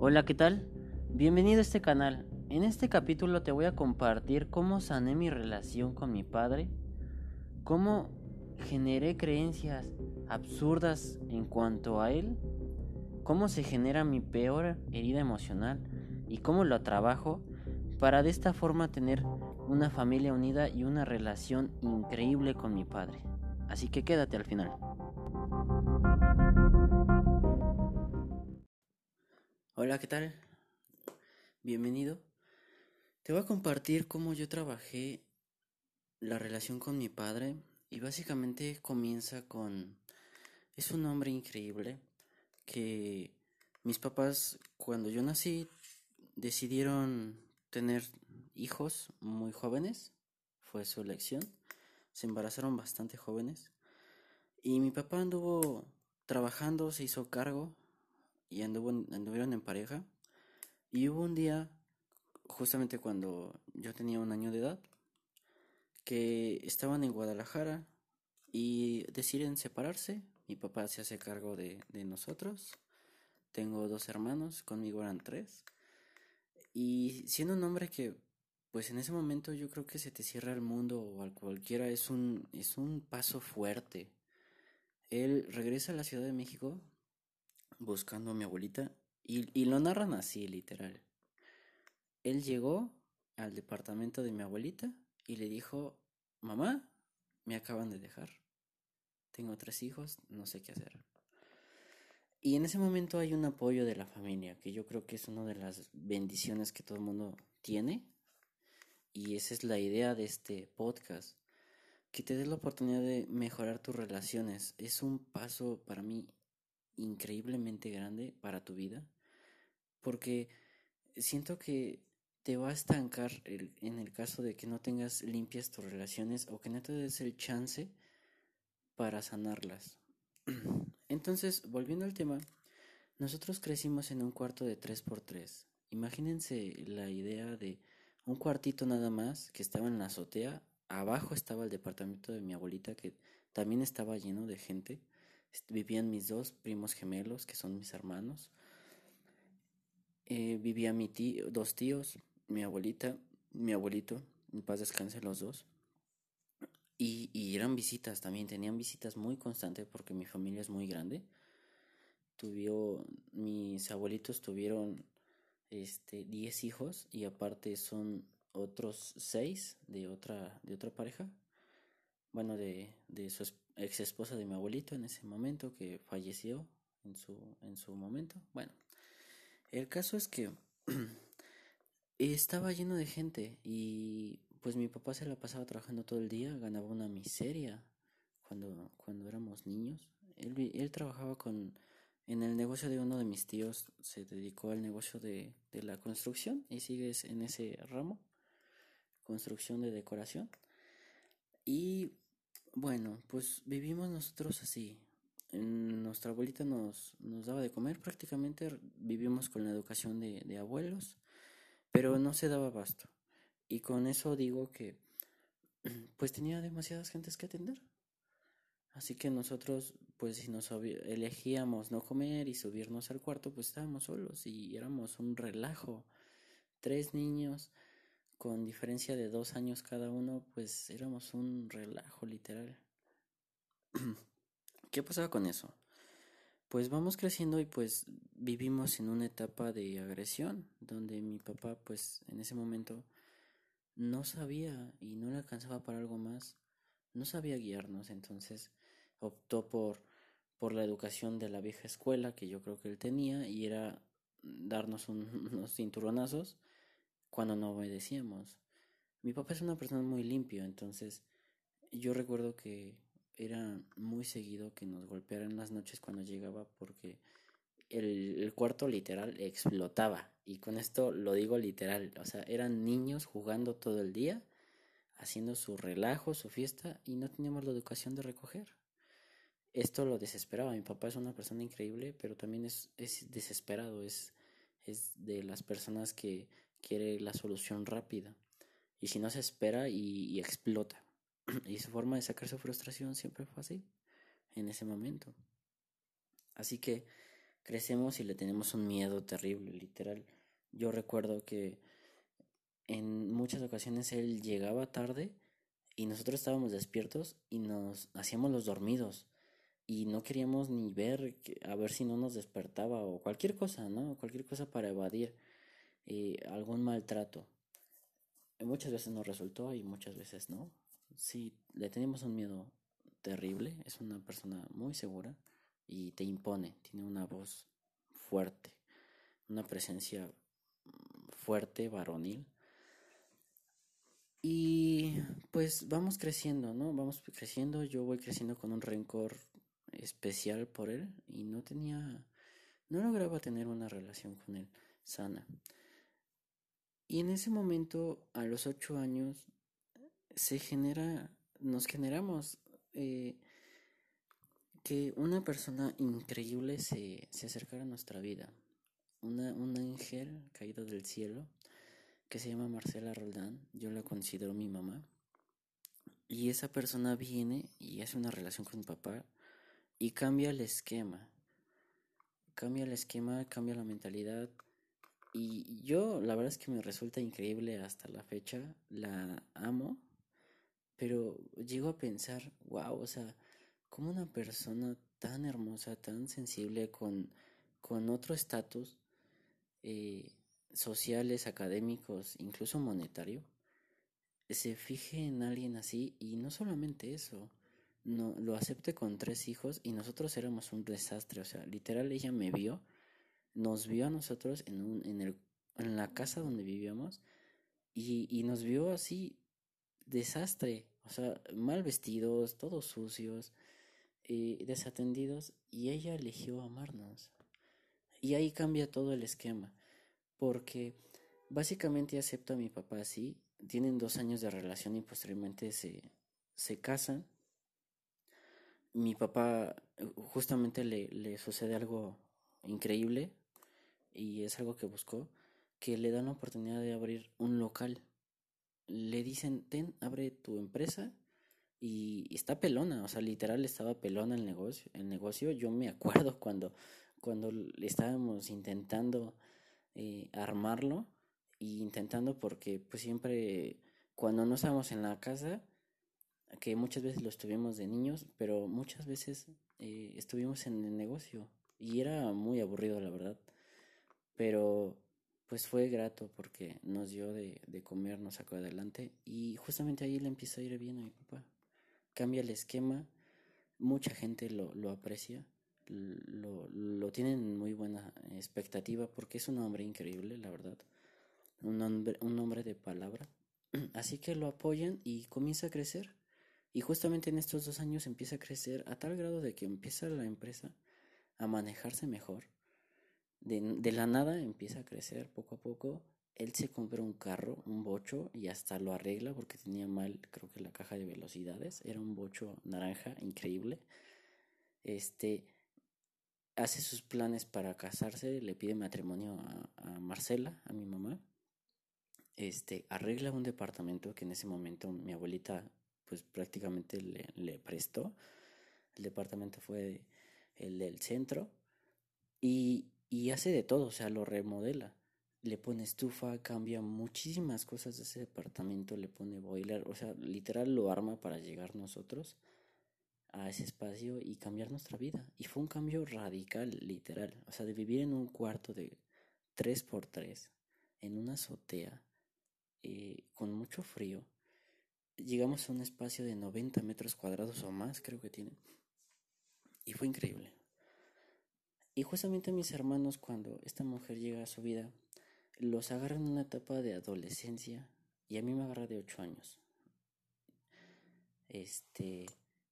Hola, ¿qué tal? Bienvenido a este canal. En este capítulo te voy a compartir cómo sané mi relación con mi padre, cómo generé creencias absurdas en cuanto a él, cómo se genera mi peor herida emocional y cómo lo trabajo para de esta forma tener una familia unida y una relación increíble con mi padre. Así que quédate al final. Hola, ¿qué tal? Bienvenido. Te voy a compartir cómo yo trabajé la relación con mi padre y básicamente comienza con... Es un hombre increíble que mis papás cuando yo nací decidieron tener hijos muy jóvenes, fue su elección, se embarazaron bastante jóvenes y mi papá anduvo trabajando, se hizo cargo y anduvo, anduvieron en pareja y hubo un día, justamente cuando yo tenía un año de edad, que estaban en Guadalajara y deciden separarse. Mi papá se hace cargo de, de nosotros. Tengo dos hermanos, conmigo eran tres. Y siendo un hombre que, pues en ese momento yo creo que se te cierra el mundo o al cualquiera, es un, es un paso fuerte. Él regresa a la Ciudad de México buscando a mi abuelita y, y lo narran así, literal. Él llegó al departamento de mi abuelita y le dijo, mamá, me acaban de dejar. Tengo tres hijos, no sé qué hacer. Y en ese momento hay un apoyo de la familia, que yo creo que es una de las bendiciones que todo el mundo tiene. Y esa es la idea de este podcast. Que te des la oportunidad de mejorar tus relaciones. Es un paso para mí increíblemente grande para tu vida. Porque siento que te va a estancar el, en el caso de que no tengas limpias tus relaciones o que no te des el chance para sanarlas. Entonces, volviendo al tema, nosotros crecimos en un cuarto de 3x3. Imagínense la idea de un cuartito nada más que estaba en la azotea. Abajo estaba el departamento de mi abuelita que también estaba lleno de gente. Vivían mis dos primos gemelos, que son mis hermanos. Eh, vivía mi tío, dos tíos, mi abuelita, mi abuelito, en paz descanse los dos. Y, y, eran visitas también, tenían visitas muy constantes porque mi familia es muy grande. Tuvieron, mis abuelitos tuvieron este 10 hijos y aparte son otros 6 de otra, de otra pareja. Bueno, de, de su ex esposa de mi abuelito en ese momento que falleció en su, en su momento. Bueno, el caso es que estaba lleno de gente y pues mi papá se la pasaba trabajando todo el día, ganaba una miseria cuando, cuando éramos niños. Él, él trabajaba con, en el negocio de uno de mis tíos, se dedicó al negocio de, de la construcción y sigue en ese ramo, construcción de decoración. Y bueno, pues vivimos nosotros así. Nuestra abuelita nos, nos daba de comer, prácticamente vivimos con la educación de, de abuelos, pero no se daba basto. Y con eso digo que pues tenía demasiadas gentes que atender. Así que nosotros, pues si nos elegíamos no comer y subirnos al cuarto, pues estábamos solos y éramos un relajo. Tres niños con diferencia de dos años cada uno, pues éramos un relajo literal. ¿Qué pasaba con eso? Pues vamos creciendo y pues vivimos en una etapa de agresión, donde mi papá pues en ese momento no sabía y no le alcanzaba para algo más, no sabía guiarnos, entonces optó por, por la educación de la vieja escuela que yo creo que él tenía y era darnos un, unos cinturonazos cuando no obedecíamos. Mi papá es una persona muy limpio, entonces yo recuerdo que era muy seguido que nos golpeara en las noches cuando llegaba porque el, el, cuarto literal explotaba. Y con esto lo digo literal. O sea, eran niños jugando todo el día, haciendo su relajo, su fiesta, y no teníamos la educación de recoger. Esto lo desesperaba. Mi papá es una persona increíble, pero también es, es desesperado. Es, es de las personas que quiere la solución rápida. Y si no se espera y, explota. y su forma de sacar su frustración siempre fue así, en ese momento. Así que crecemos y le tenemos un miedo terrible, literal. Yo recuerdo que en muchas ocasiones él llegaba tarde y nosotros estábamos despiertos y nos hacíamos los dormidos y no queríamos ni ver a ver si no nos despertaba o cualquier cosa, ¿no? Cualquier cosa para evadir eh, algún maltrato. Muchas veces nos resultó y muchas veces no. Sí, le teníamos un miedo terrible, es una persona muy segura y te impone, tiene una voz fuerte, una presencia fuerte, varonil. Y pues vamos creciendo, ¿no? Vamos creciendo, yo voy creciendo con un rencor especial por él y no tenía, no lograba tener una relación con él sana. Y en ese momento, a los ocho años, se genera, nos generamos eh, que una persona increíble se, se acercara a nuestra vida. Una, un ángel caído del cielo que se llama Marcela Roldán, yo la considero mi mamá. Y esa persona viene y hace una relación con mi papá y cambia el esquema. Cambia el esquema, cambia la mentalidad. Y yo, la verdad es que me resulta increíble hasta la fecha. La amo. Pero llego a pensar, wow, o sea, como una persona tan hermosa, tan sensible, con, con otro estatus, eh, sociales, académicos, incluso monetario, se fije en alguien así y no solamente eso, no lo acepte con tres hijos y nosotros éramos un desastre, o sea, literal ella me vio, nos vio a nosotros en en el en la casa donde vivíamos y, y nos vio así desastre, o sea, mal vestidos, todos sucios, eh, desatendidos y ella eligió amarnos. Y ahí cambia todo el esquema, porque básicamente acepto a mi papá así, tienen dos años de relación y posteriormente se, se casan mi papá justamente le, le sucede algo increíble y es algo que buscó, que le dan la oportunidad de abrir un local. Le dicen, ten, abre tu empresa y, está pelona, o sea, literal estaba pelona el negocio. El negocio, yo me acuerdo cuando, cuando estábamos intentando eh, armarlo y intentando porque pues siempre cuando no estábamos en la casa que muchas veces lo estuvimos de niños, pero muchas veces eh, estuvimos en el negocio y era muy aburrido, la verdad. Pero pues fue grato porque nos dio de, de comer, nos sacó adelante y justamente ahí le empieza a ir bien a mi papá. Cambia el esquema, mucha gente lo, lo aprecia, lo, lo tienen muy buena expectativa porque es un hombre increíble, la verdad. Un un hombre de palabra. Así que lo apoyan y comienza a crecer. Y justamente en estos dos años empieza a crecer a tal grado de que empieza la empresa a manejarse mejor. De, de, la nada empieza a crecer poco a poco. Él se compra un carro, un bocho, y hasta lo arregla porque tenía mal, creo que la caja de velocidades. Era un bocho naranja increíble. Este hace sus planes para casarse, le pide matrimonio a, a Marcela, a mi mamá. Este arregla un departamento que en ese momento mi abuelita pues prácticamente le, le prestó. El departamento fue el del centro y, y hace de todo, o sea, lo remodela. Le pone estufa, cambia muchísimas cosas de ese departamento, le pone boiler, o sea, literal lo arma para llegar nosotros a ese espacio y cambiar nuestra vida. Y fue un cambio radical, literal. O sea, de vivir en un cuarto de 3x3, en una azotea, eh, con mucho frío, llegamos a un espacio de 90 metros cuadrados o más, creo que tiene. Y fue increíble. Y justamente mis hermanos, cuando esta mujer llega a su vida, los agarran en una etapa de adolescencia y a mí me agarra de 8 años. Este,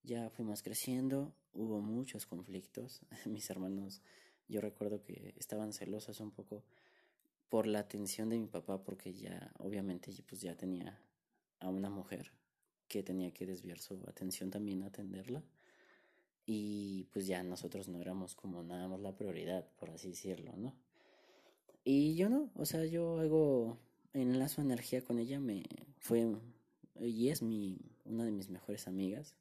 ya fuimos creciendo, hubo muchos conflictos. mis hermanos, yo recuerdo que estaban celosos un poco por la atención de mi papá porque ya obviamente pues ya tenía a una mujer que tenía que desviar su atención también a atenderla. Y pues ya nosotros no éramos como nada más la prioridad, por así decirlo, ¿no? Y yo no, o sea, yo hago enlazo energía con ella, me fue y es mi una de mis mejores amigas.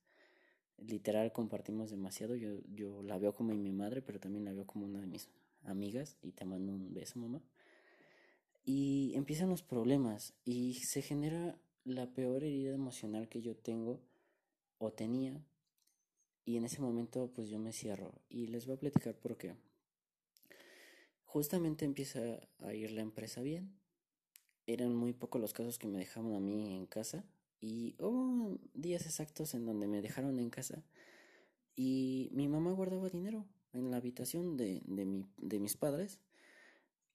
Literal compartimos demasiado, yo yo la veo como mi madre, pero también la veo como una de mis amigas y te mando un beso, mamá. Y empiezan los problemas y se genera la peor herida emocional que yo tengo o tenía. Y en ese momento pues yo me cierro y les voy a platicar por qué. Justamente empieza a ir la empresa bien. Eran muy pocos los casos que me dejaban a mí en casa y hubo días exactos en donde me dejaron en casa y mi mamá guardaba dinero en la habitación de, de, mi, de mis padres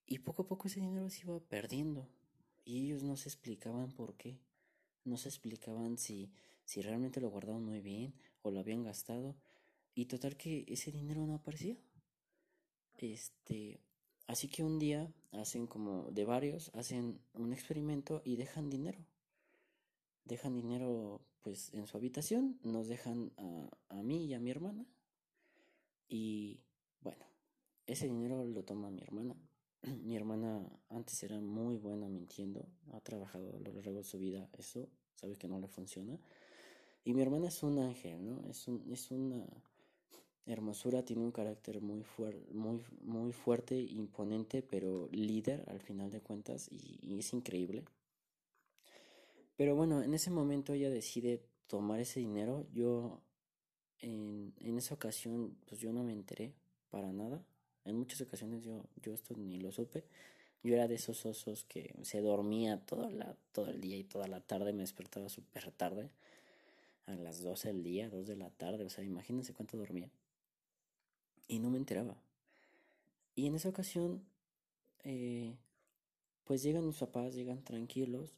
y poco a poco ese dinero se iba perdiendo y ellos no se explicaban por qué. No se explicaban si, si realmente lo guardaban muy bien o lo habían gastado y total que ese dinero no aparecía. Este, así que un día hacen como de varios, hacen un experimento y dejan dinero dejan dinero pues en su habitación, nos dejan a, a mí y a mi hermana. Y bueno, ese dinero lo toma mi hermana. mi hermana antes era muy buena mintiendo, ha trabajado a lo largo de su vida eso, sabe que no le funciona. Y mi hermana es un ángel, ¿no? Es, un, es una hermosura, tiene un carácter muy, fuerte muy, muy fuerte, imponente, pero líder al final de cuentas y es increíble. Pero bueno, en ese momento ella decide tomar ese dinero. Yo en, en esa ocasión, pues yo no me enteré para nada. En muchas ocasiones yo, yo esto ni lo supe. Yo era de esos osos que se dormía toda la, todo el día y toda la tarde, me despertaba súper tarde, a las 12 del día, 2 de la tarde, o sea, imagínense cuánto dormía. Y no me enteraba. Y en esa ocasión, eh, pues llegan mis papás, llegan tranquilos,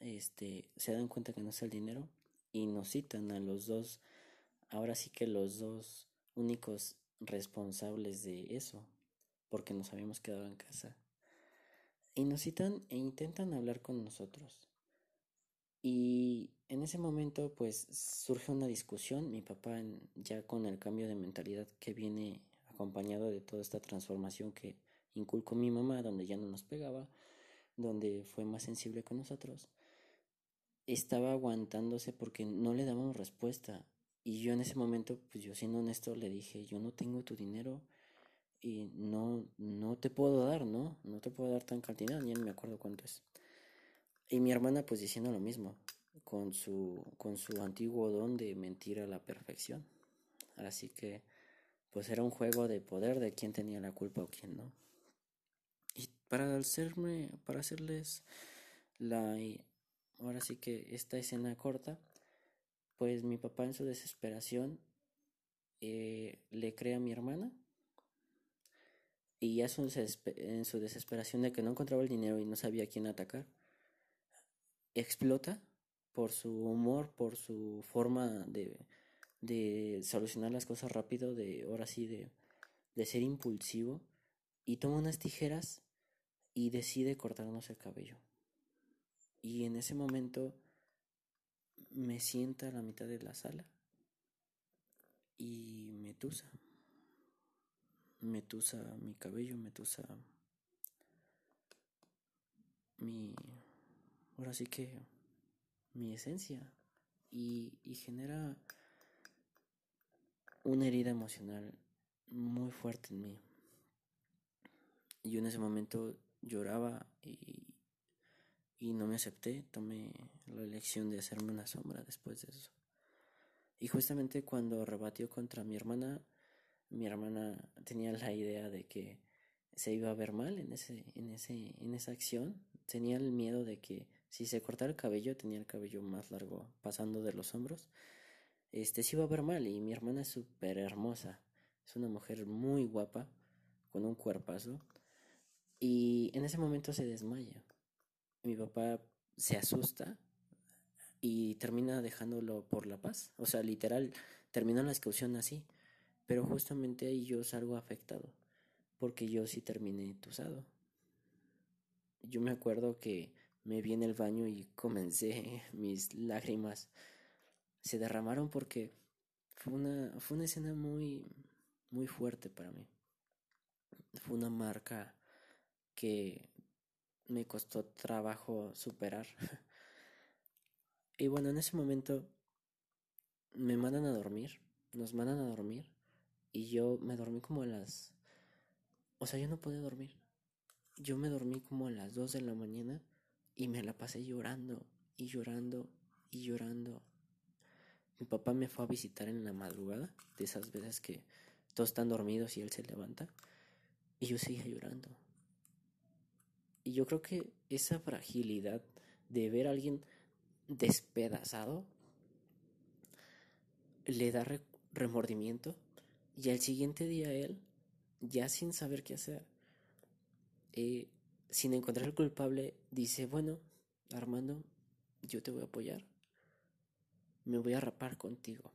este, se dan cuenta que no es el dinero y nos citan a los dos, ahora sí que los dos únicos responsables de eso, porque nos habíamos quedado en casa. Y nos citan e intentan hablar con nosotros. Y en ese momento pues surge una discusión, mi papá ya con el cambio de mentalidad que viene acompañado de toda esta transformación que inculcó mi mamá, donde ya no nos pegaba, donde fue más sensible con nosotros, estaba aguantándose porque no le dábamos respuesta. Y yo en ese momento, pues yo siendo honesto, le dije, yo no tengo tu dinero y no, no te puedo dar, ¿no? No te puedo dar tan cantidad, ni me acuerdo cuánto es. Y mi hermana pues diciendo lo mismo, con su, con su antiguo don de mentir a la perfección. Así que pues era un juego de poder de quién tenía la culpa o quién no. Y para hacerme, para hacerles la ahora sí que esta escena corta, pues mi papá en su desesperación eh, le cree a mi hermana y ya en su desesperación de que no encontraba el dinero y no sabía a quién atacar, explota por su humor, por su forma de, de solucionar las cosas rápido, de ahora sí, de, de ser impulsivo, y toma unas tijeras y decide cortarnos el cabello. Y en ese momento me sienta a la mitad de la sala y me tusa. Me tusa mi cabello, me tusa mi. Ahora sí que. mi esencia. Y, y genera una herida emocional muy fuerte en mí. Yo en ese momento lloraba y, y no me acepté, tomé la elección de hacerme una sombra después de eso. Y justamente cuando rebatió contra mi hermana, mi hermana tenía la idea de que se iba a ver mal en ese, en ese, en esa acción. Tenía el miedo de que si se cortara el cabello, tenía el cabello más largo pasando de los hombros, este se iba a ver mal. Y mi hermana es súper hermosa. Es una mujer muy guapa, con un cuerpazo. Y en ese momento se desmaya mi papá se asusta y termina dejándolo por la paz. O sea, literal, termina la excursión así. Pero justamente ahí yo salgo afectado, porque yo sí terminé tusado. Yo me acuerdo que me vi en el baño y comencé, mis lágrimas se derramaron porque fue una, fue una escena muy, muy fuerte para mí. Fue una marca que me costó trabajo superar. y bueno, en ese momento me mandan a dormir, nos mandan a dormir y yo me dormí como a las o sea, yo no podía dormir. Yo me dormí como a las 2 de la mañana y me la pasé llorando y llorando y llorando. Mi papá me fue a visitar en la madrugada, de esas veces que todos están dormidos y él se levanta, y yo seguía llorando. Y yo creo que esa fragilidad de ver a alguien despedazado le da remordimiento y al siguiente día él, ya sin saber qué hacer, eh, sin encontrar el culpable, dice, bueno, Armando, yo te voy a apoyar, me voy a rapar contigo.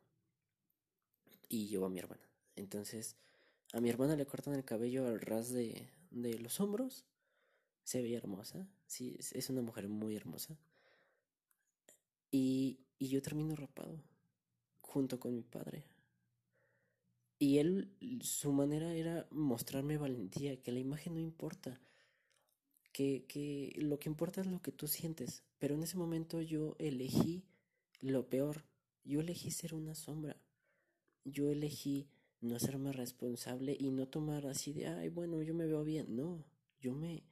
Y yo a mi hermana. Entonces, a mi hermana le cortan el cabello al ras de, de los hombros. Se veía hermosa. Sí, es una mujer muy hermosa. Y, y yo termino rapado. Junto con mi padre. Y él, su manera era mostrarme valentía, que la imagen no importa. Que, lo que importa es lo que tú sientes. Pero en ese momento yo elegí lo peor. Yo elegí ser una sombra. Yo elegí no hacerme responsable y no tomar así de, ay, bueno, yo me veo bien. No, yo me,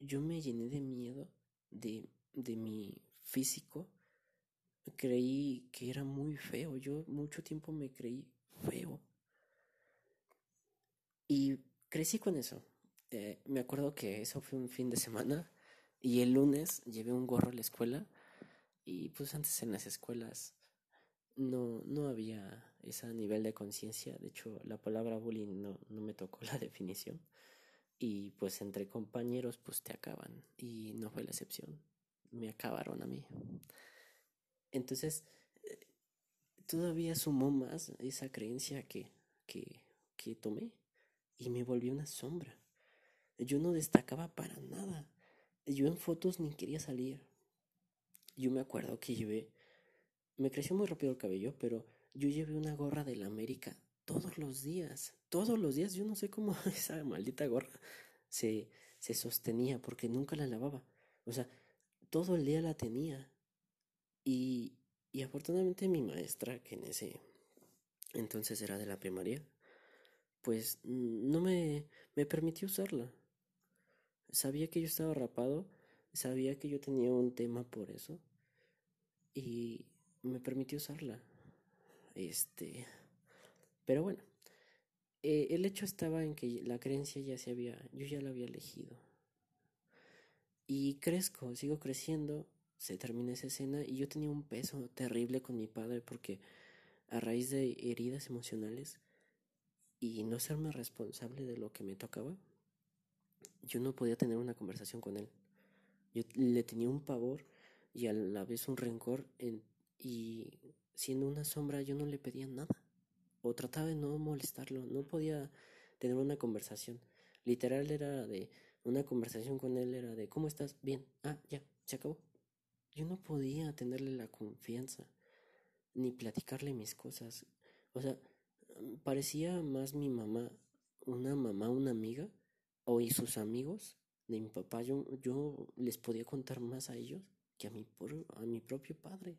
yo me llené de miedo de, de mi físico. Creí que era muy feo. Yo mucho tiempo me creí feo. Y crecí con eso. Eh, me acuerdo que eso fue un fin de semana y el lunes llevé un gorro a la escuela y pues antes en las escuelas no, no había ese nivel de conciencia. De hecho, la palabra bullying no, no me tocó la definición. Y pues entre compañeros pues te acaban. Y no fue la excepción. Me acabaron a mí. Entonces, eh, todavía sumó más esa creencia que, que, que tomé. Y me volvió una sombra. Yo no destacaba para nada. Yo en fotos ni quería salir. Yo me acuerdo que llevé me creció muy rápido el cabello, pero yo llevé una gorra de la América todos los días. Todos los días. Yo no sé cómo esa maldita gorra se, se sostenía porque nunca la lavaba. O sea, todo el día la tenía. Y, y afortunadamente mi maestra, que en ese entonces era de la primaria, pues no me, me permitió usarla. Sabía que yo estaba rapado, sabía que yo tenía un tema por eso. Y, me permitió usarla. Este. Pero bueno. Eh, el hecho estaba en que la creencia ya se había. Yo ya la había elegido. Y crezco, sigo creciendo. Se termina esa escena y yo tenía un peso terrible con mi padre porque a raíz de heridas emocionales y no serme responsable de lo que me tocaba, yo no podía tener una conversación con él. Yo le tenía un pavor y a la vez un rencor en y siendo una sombra yo no le pedía nada o trataba de no molestarlo, no podía tener una conversación. Literal era de una conversación con él era de ¿cómo estás? Bien. Ah, ya, se acabó. Yo no podía tenerle la confianza ni platicarle mis cosas. O sea, parecía más mi mamá, una mamá, una amiga, o y sus amigos de mi papá. Yo, yo les podía contar más a ellos que a mi, a mi propio padre.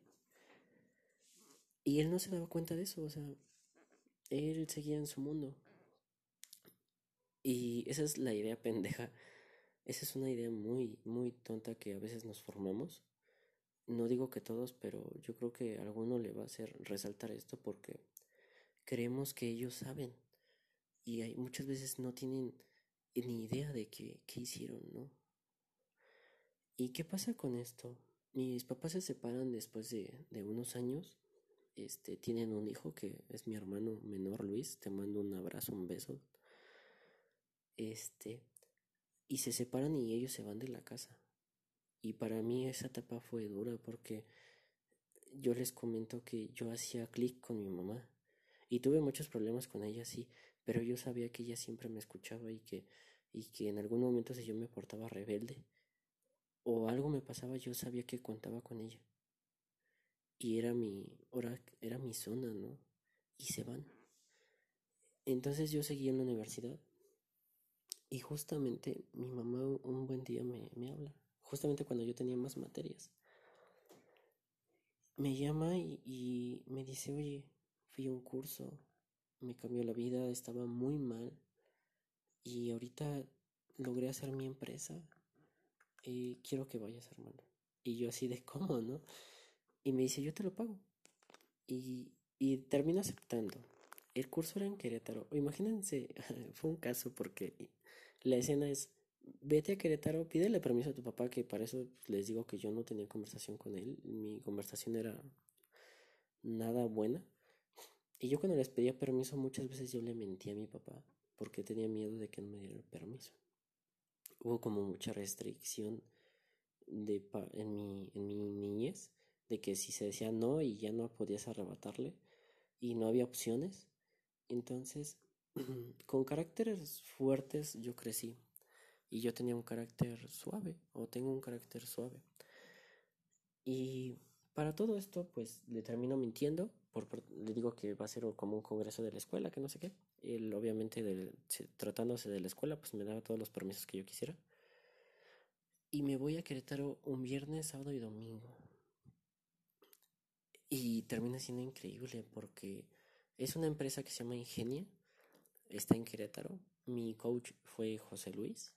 Y él no se daba cuenta de eso, o sea, él seguía en su mundo. Y esa es la idea pendeja. Esa es una idea muy, muy tonta que a veces nos formamos. No digo que todos, pero yo creo que a alguno le va a hacer resaltar esto porque creemos que ellos saben. Y hay, muchas veces no tienen ni idea de qué, qué hicieron, ¿no? ¿Y qué pasa con esto? Mis papás se separan después de, de unos años este, tienen un hijo que es mi hermano menor Luis, te mando un abrazo, un beso. Este, y se separan y ellos se van de la casa. Y para mí esa etapa fue dura porque yo les comento que yo hacía clic con mi mamá y tuve muchos problemas con ella, sí, pero yo sabía que ella siempre me escuchaba y que, y que en algún momento si yo me portaba rebelde o algo me pasaba, yo sabía que contaba con ella y era mi, hora, era mi zona, ¿no? Y se van. Entonces yo seguí en la universidad y justamente mi mamá un buen día me, me habla, justamente cuando yo tenía más materias. Me llama y, y me dice, oye, fui a un curso, me cambió la vida, estaba muy mal y ahorita logré hacer mi empresa. y quiero que vayas, hermano. Y yo así de cómo, ¿no? Y me dice, yo te lo pago. Y, y termino aceptando. El curso era en Querétaro. Imagínense, fue un caso porque la escena es, vete a Querétaro, pídele permiso a tu papá, que para eso les digo que yo no tenía conversación con él. Mi conversación era nada buena. Y yo cuando les pedía permiso muchas veces yo le mentía a mi papá porque tenía miedo de que no me diera el permiso. Hubo como mucha restricción de en, mi, en mi niñez de que si se decía no y ya no podías arrebatarle y no había opciones. Entonces, con caracteres fuertes yo crecí y yo tenía un carácter suave o tengo un carácter suave. Y para todo esto, pues le termino mintiendo, por, le digo que va a ser como un congreso de la escuela, que no sé qué. Él, obviamente, tratándose de la escuela, pues me daba todos los permisos que yo quisiera. Y me voy a Querétaro un viernes, sábado y domingo. Y termina siendo increíble porque es una empresa que se llama Ingenia, está en Querétaro. Mi coach fue José Luis,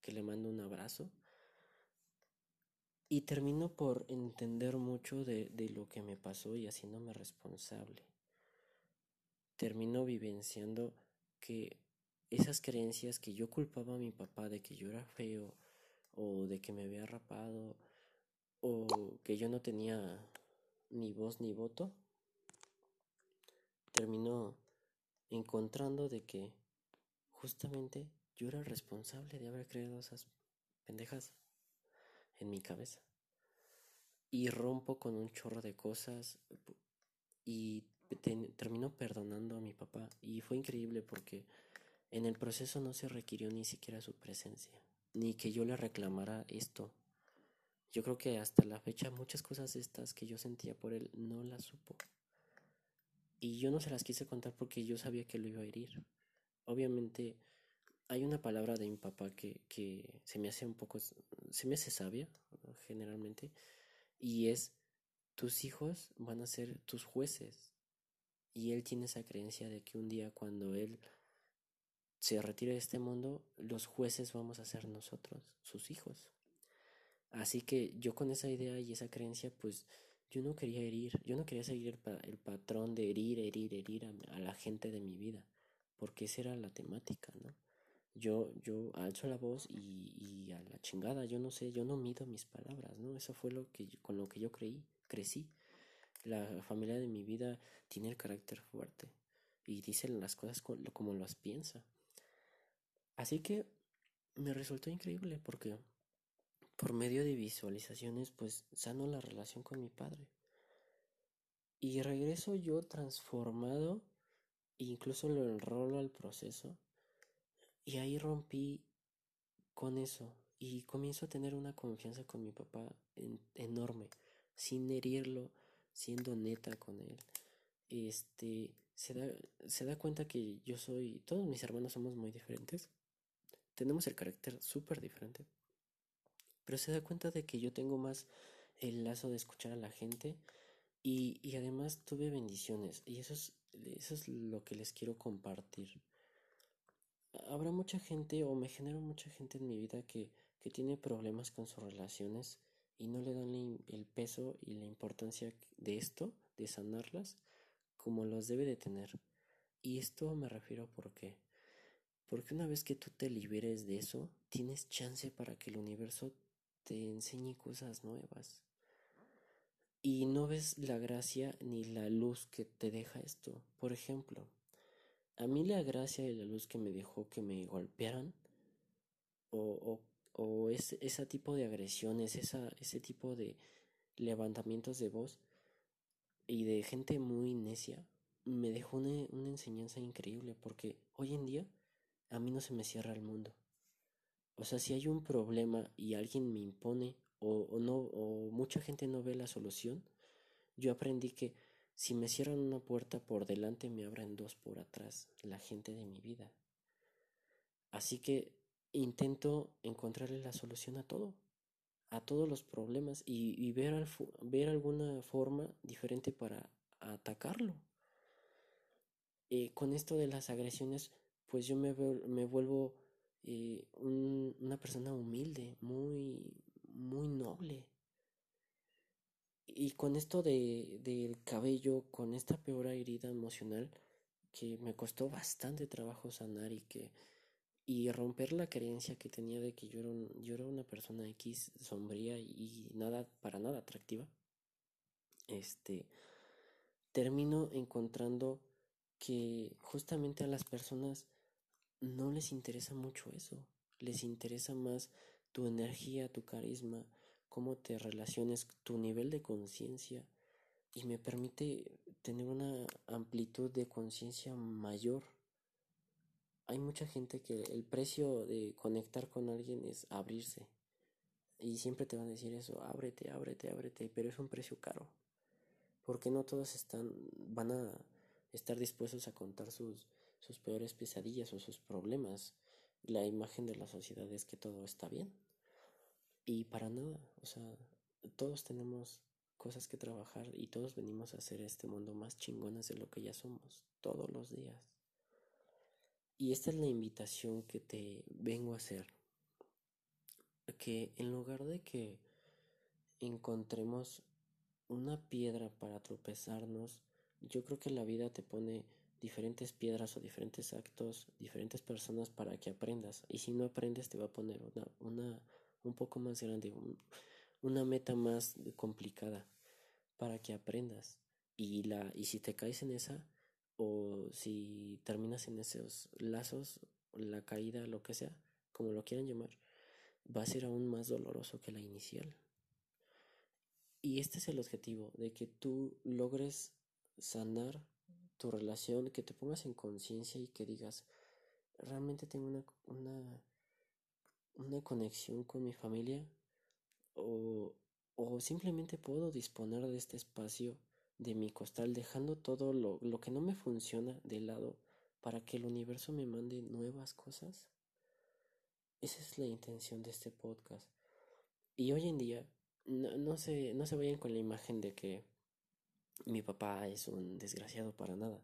que le mando un abrazo. Y termino por entender mucho de, de lo que me pasó y haciéndome responsable. Termino vivenciando que esas creencias que yo culpaba a mi papá de que yo era feo o de que me había rapado o que yo no tenía ni voz ni voto, terminó encontrando de que justamente yo era responsable de haber creado esas pendejas en mi cabeza. Y rompo con un chorro de cosas y termino perdonando a mi papá. Y fue increíble porque en el proceso no se requirió ni siquiera su presencia, ni que yo le reclamara esto. Yo creo que hasta la fecha muchas cosas estas que yo sentía por él no las supo. Y yo no se las quise contar porque yo sabía que lo iba a herir. Obviamente hay una palabra de mi papá que, que se me hace un poco, se me hace sabia generalmente, y es, tus hijos van a ser tus jueces. Y él tiene esa creencia de que un día cuando él se retire de este mundo, los jueces vamos a ser nosotros, sus hijos. Así que yo con esa idea y esa creencia, pues yo no quería herir, yo no quería seguir el, patrón de herir, herir, herir a, a, la gente de mi vida, porque esa era la temática, ¿no? Yo, yo alzo la voz y, y, a la chingada, yo no sé, yo no mido mis palabras, ¿no? Eso fue lo que con lo que yo creí, crecí. La familia de mi vida tiene el carácter fuerte y dicen las cosas como las piensa. Así que me resultó increíble porque por medio de visualizaciones pues sano la relación con mi padre. Y regreso yo transformado, incluso lo enrolo al proceso y ahí rompí con eso y comienzo a tener una confianza con mi papá enorme, sin herirlo, siendo neta con él. Este, se da, se da cuenta que yo soy, todos mis hermanos somos muy diferentes. Tenemos el carácter súper diferente. Pero se da cuenta de que yo tengo más el lazo de escuchar a la gente y, y además tuve bendiciones. Y eso es, eso es lo que les quiero compartir habrá mucha gente o me genero mucha gente en mi vida que, que tiene problemas con sus relaciones y no le dan el peso y la importancia de esto, de sanarlas, como los debe de tener. Y esto me refiero porque porque una vez que tú te liberes de eso, tienes chance para que el universo te enseñe cosas nuevas. Y no ves la gracia ni la luz que te deja esto. Por ejemplo, a mí la gracia y la luz que me dejó que me golpearan o, o, o ese, tipo de agresiones, esa, ese tipo de levantamientos de voz y de gente muy necia, me dejó una, una enseñanza increíble porque hoy en día a mí no se me cierra el mundo. O sea, si hay un problema y alguien me impone o, o no o mucha gente no ve la solución, yo aprendí que si me cierran una puerta por delante, me abren dos por atrás, la gente de mi vida. Así que intento encontrarle la solución a todo, a todos los problemas y, ver, ver alguna forma diferente para atacarlo. Eh, con esto de las agresiones, pues yo me, me vuelvo eh, una persona humilde, muy, muy noble. Y con esto de, del cabello, con esta peor herida emocional que me costó bastante trabajo sanar y que y romper la creencia que tenía de que yo era, yo era una persona X sombría y nada para nada atractiva. Este termino encontrando que justamente a las personas no les interesa mucho eso, les interesa más tu energía, tu carisma, cómo te relaciones, tu nivel de conciencia y me permite tener una amplitud de conciencia mayor. Hay mucha gente que el precio de conectar con alguien es abrirse. Y siempre te van a decir eso, ábrete, ábrete, ábrete, pero es un precio caro. Porque no todos están, van a estar dispuestos a contar sus, sus peores pesadillas o sus problemas. La imagen de la sociedad es que todo está bien. Y para nada, o sea, todos tenemos cosas que trabajar y todos venimos a hacer este mundo más chingonas de lo que ya somos, todos los días. Y esta es la invitación que te vengo a hacer. Que en lugar de que encontremos una piedra para tropezarnos, yo creo que la vida te pone diferentes piedras o diferentes actos, diferentes personas para que aprendas. Y si no aprendes te va a poner una, una un poco más grande, una meta más complicada para que aprendas. Y, la, y si te caes en esa, o si terminas en esos lazos, la caída, lo que sea, como lo quieran llamar, va a ser aún más doloroso que la inicial. Y este es el objetivo, de que tú logres sanar tu relación, que te pongas en conciencia y que digas, realmente tengo una, una, una conexión con mi familia o, o simplemente puedo disponer de este espacio de mi costal dejando todo lo, lo que no me funciona de lado para que el universo me mande nuevas cosas. Esa es la intención de este podcast. Y hoy en día, no, no, se, no se vayan con la imagen de que mi papá es un desgraciado para nada.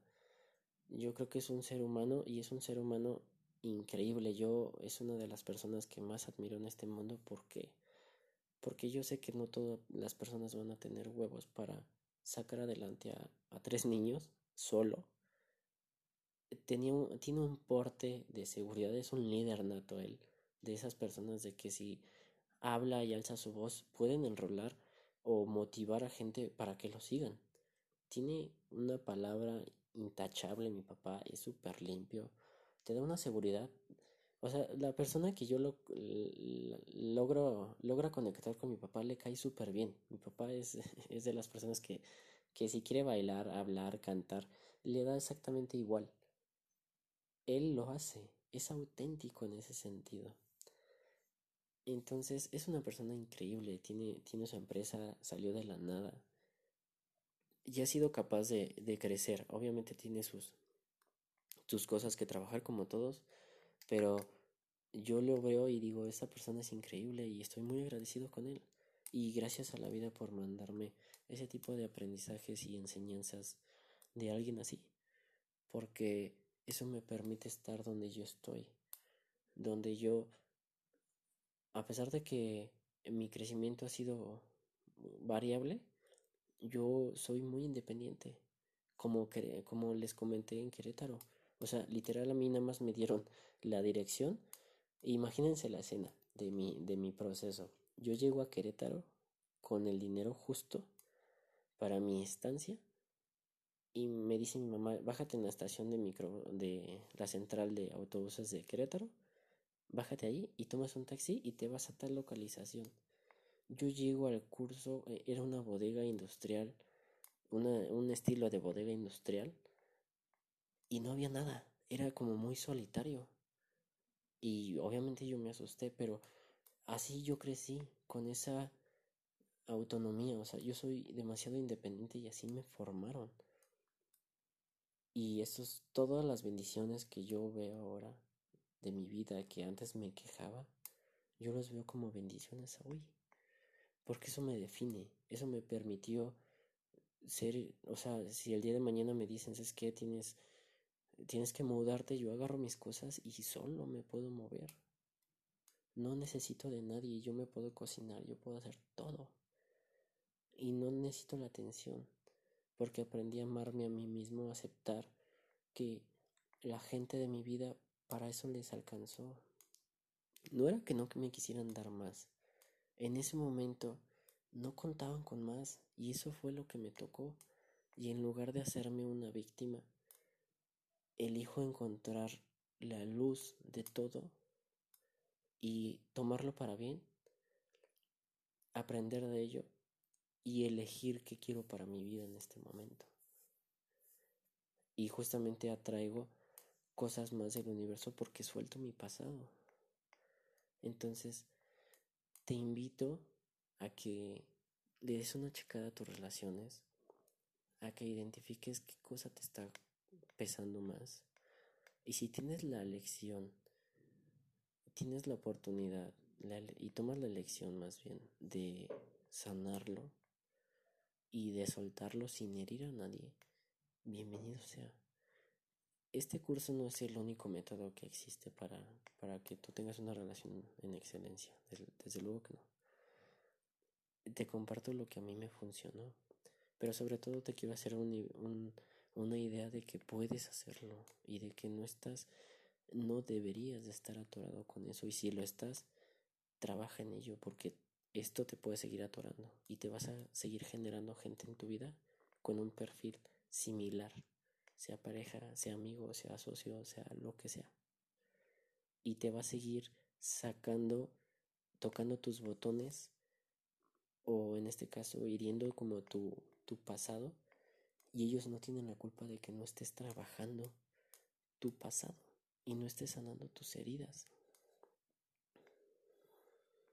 Yo creo que es un ser humano y es un ser humano increíble. Yo es una de las personas que más admiro en este mundo porque porque yo sé que no todas las personas van a tener huevos para sacar adelante a, a tres niños solo. Tenía tiene un porte de seguridad, es un líder nato él, de esas personas de que si habla y alza su voz pueden enrolar o motivar a gente para que lo sigan tiene una palabra intachable, mi papá, es súper limpio, te da una seguridad. O sea, la persona que yo lo, logro, logra conectar con mi papá le cae súper bien. Mi papá es, es de las personas que, que si quiere bailar, hablar, cantar, le da exactamente igual. Él lo hace, es auténtico en ese sentido. Entonces es una persona increíble, tiene, tiene su empresa, salió de la nada, y ha sido capaz de, de crecer. Obviamente tiene sus, sus cosas que trabajar como todos, pero yo lo veo y digo, esta persona es increíble y estoy muy agradecido con él. Y gracias a la vida por mandarme ese tipo de aprendizajes y enseñanzas de alguien así. Porque eso me permite estar donde yo estoy. Donde yo, a pesar de que mi crecimiento ha sido variable, yo soy muy independiente, como, como les comenté en Querétaro. O sea, literal a mí nada más me dieron la dirección. Imagínense la escena de mi, de mi proceso. Yo llego a Querétaro con el dinero justo para mi estancia y me dice mi mamá, bájate en la estación de micro de la central de autobuses de Querétaro, bájate ahí y tomas un taxi y te vas a tal localización. Yo llego al curso, eh, era una bodega industrial, una, un estilo de bodega industrial, y no había nada, era como muy solitario. Y obviamente yo me asusté, pero así yo crecí, con esa autonomía, o sea, yo soy demasiado independiente y así me formaron. Y eso es todas las bendiciones que yo veo ahora de mi vida, que antes me quejaba, yo los veo como bendiciones hoy porque eso me define, eso me permitió ser, o sea, si el día de mañana me dicen, es que tienes tienes que mudarte, yo agarro mis cosas y solo me puedo mover. No necesito de nadie, yo me puedo cocinar, yo puedo hacer todo. Y no necesito la atención, porque aprendí a amarme a mí mismo, a aceptar que la gente de mi vida para eso les alcanzó. No era que no me quisieran dar más. En ese momento no contaban con más y eso fue lo que me tocó. Y en lugar de hacerme una víctima, elijo encontrar la luz de todo y tomarlo para bien, aprender de ello y elegir qué quiero para mi vida en este momento. Y justamente atraigo cosas más del universo porque suelto mi pasado. Entonces, te invito a que le des una checada a tus relaciones, a que identifiques qué cosa te está pesando más. Y si tienes la lección, tienes la oportunidad y tomas la elección más bien de sanarlo y de soltarlo sin herir a nadie, bienvenido sea. Este curso no es el único método que existe para, para que tú tengas una relación en excelencia, desde, luego que no. Te comparto lo que a mí me funcionó, pero sobre todo te quiero hacer un, una idea de que puedes hacerlo y de que no estás, no deberías de estar atorado con eso y si lo estás, trabaja en ello porque esto te puede seguir atorando y te vas a seguir generando gente en tu vida con un perfil similar sea pareja, sea amigo, sea socio, sea lo que sea. Y te va a seguir sacando, tocando tus botones o en este caso hiriendo como tu, tu pasado y ellos no tienen la culpa de que no estés trabajando tu pasado y no estés sanando tus heridas.